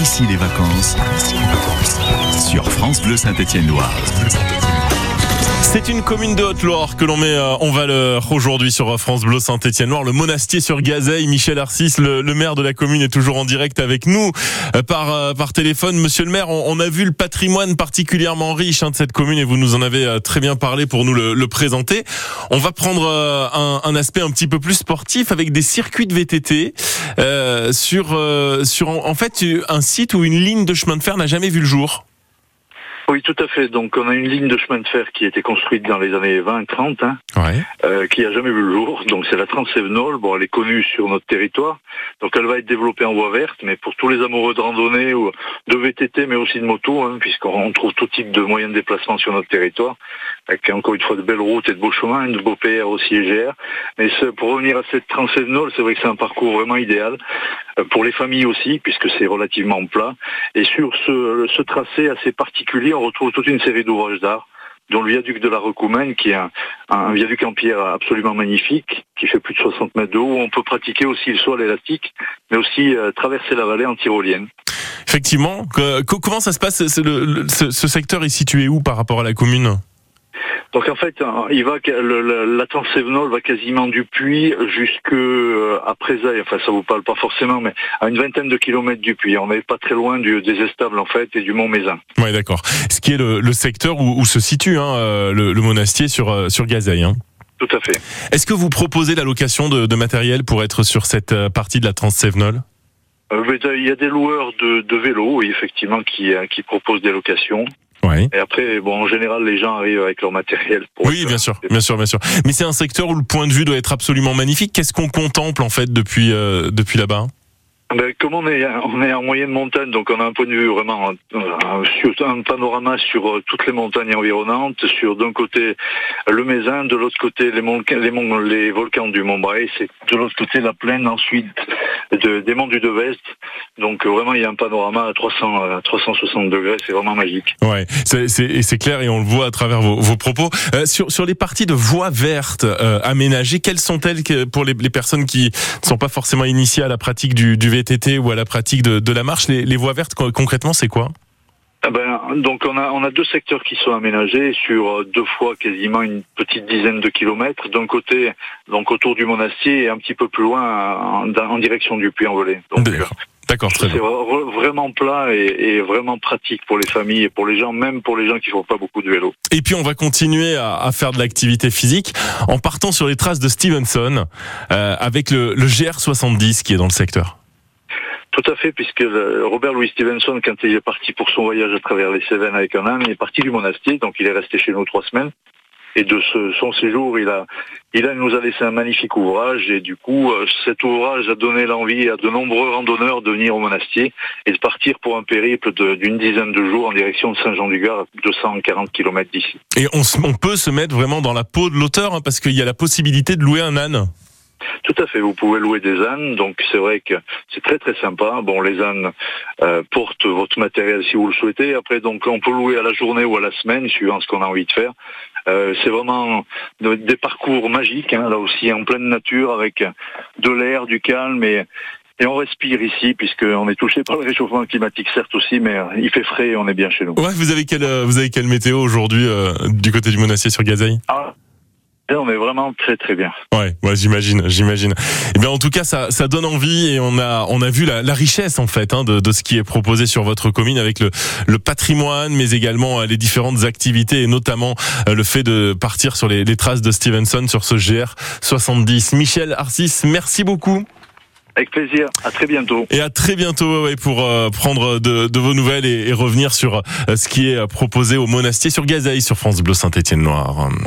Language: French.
Ici les vacances. Sur France Bleu Saint-Étienne-Loire. C'est une commune de Haute-Loire que l'on met euh, en valeur aujourd'hui sur France Bleu Saint-Étienne-Loire. Le monastier sur Gazeille, Michel Arcis, le, le, maire de la commune, est toujours en direct avec nous euh, par, euh, par téléphone. Monsieur le maire, on, on, a vu le patrimoine particulièrement riche hein, de cette commune et vous nous en avez très bien parlé pour nous le, le présenter. On va prendre un, un, aspect un petit peu plus sportif avec des circuits de VTT euh, sur, sur en fait un site où une ligne de chemin de fer n'a jamais vu le jour. Oui, tout à fait. Donc, on a une ligne de chemin de fer qui a été construite dans les années 20-30, hein, ouais. euh, qui a jamais vu le jour. Donc, c'est la Transsévenol. Bon, elle est connue sur notre territoire. Donc, elle va être développée en voie verte, mais pour tous les amoureux de randonnée ou de VTT, mais aussi de moto, hein, puisqu'on trouve tout type de moyens de déplacement sur notre territoire, avec encore une fois de belles routes et de beaux chemins, de beaux PR aussi légères. Mais pour revenir à cette Transsévenol, c'est vrai que c'est un parcours vraiment idéal pour les familles aussi, puisque c'est relativement plat. Et sur ce, ce tracé assez particulier, on retrouve toute une série d'ouvrages d'art dont le viaduc de la Recoumaine, qui est un, un, viaduc en pierre absolument magnifique, qui fait plus de 60 mètres de haut, où on peut pratiquer aussi le saut à l'élastique, mais aussi euh, traverser la vallée en tyrolienne. Effectivement. Que, comment ça se passe le, le, ce, ce secteur est situé où par rapport à la commune? Donc en fait, il va le, la Transsévenol va quasiment du puits jusque euh, à Présailles. Enfin, ça vous parle pas forcément, mais à une vingtaine de kilomètres du puits. On n'est pas très loin du, des estables en fait et du Mont Mézin. Oui, d'accord. Ce qui est le, le secteur où, où, se situe hein, le, le, monastier sur sur Gazeille. Hein. Tout à fait. Est-ce que vous proposez la location de, de matériel pour être sur cette partie de la Transsévenol euh, il y a des loueurs de, de vélos, oui, effectivement, qui, qui proposent des locations. Ouais. Et après, bon, en général, les gens arrivent avec leur matériel. Pour oui, bien sûr, bien sûr, bien sûr. Mais c'est un secteur où le point de vue doit être absolument magnifique. Qu'est-ce qu'on contemple en fait depuis euh, depuis là-bas? Ben, comme on est, on est en moyenne montagne, donc on a un point de vue vraiment, euh, un panorama sur euh, toutes les montagnes environnantes, sur d'un côté le Mézin, de l'autre côté les, les, les, volcans du Mont Bray, c'est de l'autre côté la plaine ensuite de, des monts du Devest. Donc vraiment il y a un panorama à 300, à 360 degrés, c'est vraiment magique. Ouais, c'est clair et on le voit à travers vos, vos propos. Euh, sur, sur les parties de voies vertes euh, aménagées, quelles sont-elles pour les, les, personnes qui ne sont pas forcément initiées à la pratique du, du VTT ou à la pratique de, de la marche les, les voies vertes concrètement c'est quoi? Ah ben, donc on a on a deux secteurs qui sont aménagés sur deux fois quasiment une petite dizaine de kilomètres. D'un côté, donc autour du monastier et un petit peu plus loin en, en direction du Puy-en-Velay. D'accord, très bien. C'est vraiment plat et, et, vraiment pratique pour les familles et pour les gens, même pour les gens qui font pas beaucoup de vélo. Et puis on va continuer à, à faire de l'activité physique en partant sur les traces de Stevenson euh, avec le, le GR70 qui est dans le secteur. Tout à fait, puisque Robert Louis Stevenson, quand il est parti pour son voyage à travers les Cévennes avec un âne, il est parti du monastère, donc il est resté chez nous trois semaines. Et de son séjour, il a, il a, nous a laissé un magnifique ouvrage. Et du coup, cet ouvrage a donné l'envie à de nombreux randonneurs de venir au monastère et de partir pour un périple d'une dizaine de jours en direction de Saint-Jean-du-Gard, 240 km d'ici. Et on, on, peut se mettre vraiment dans la peau de l'auteur, hein, parce qu'il y a la possibilité de louer un âne. Tout à fait, vous pouvez louer des ânes, donc c'est vrai que c'est très très sympa. Bon, les ânes euh, portent votre matériel si vous le souhaitez. Après, donc on peut louer à la journée ou à la semaine, suivant ce qu'on a envie de faire. Euh, c'est vraiment des parcours magiques, hein, là aussi en pleine nature, avec de l'air, du calme et, et on respire ici puisqu'on est touché par le réchauffement climatique certes aussi, mais il fait frais et on est bien chez nous. Ouais, vous avez quelle vous avez quelle météo aujourd'hui euh, du côté du Monastier sur Gazeille? Ah. On est vraiment très très bien. Ouais, ouais j'imagine, j'imagine. Et eh bien en tout cas, ça, ça donne envie et on a on a vu la, la richesse en fait hein, de, de ce qui est proposé sur votre commune avec le, le patrimoine, mais également les différentes activités et notamment le fait de partir sur les, les traces de Stevenson sur ce GR 70. Michel Arcis, merci beaucoup. Avec plaisir. À très bientôt. Et à très bientôt ouais, pour euh, prendre de, de, vos nouvelles et, et revenir sur euh, ce qui est proposé au monastier sur Gazeille sur France Bleu Saint-Étienne Noir.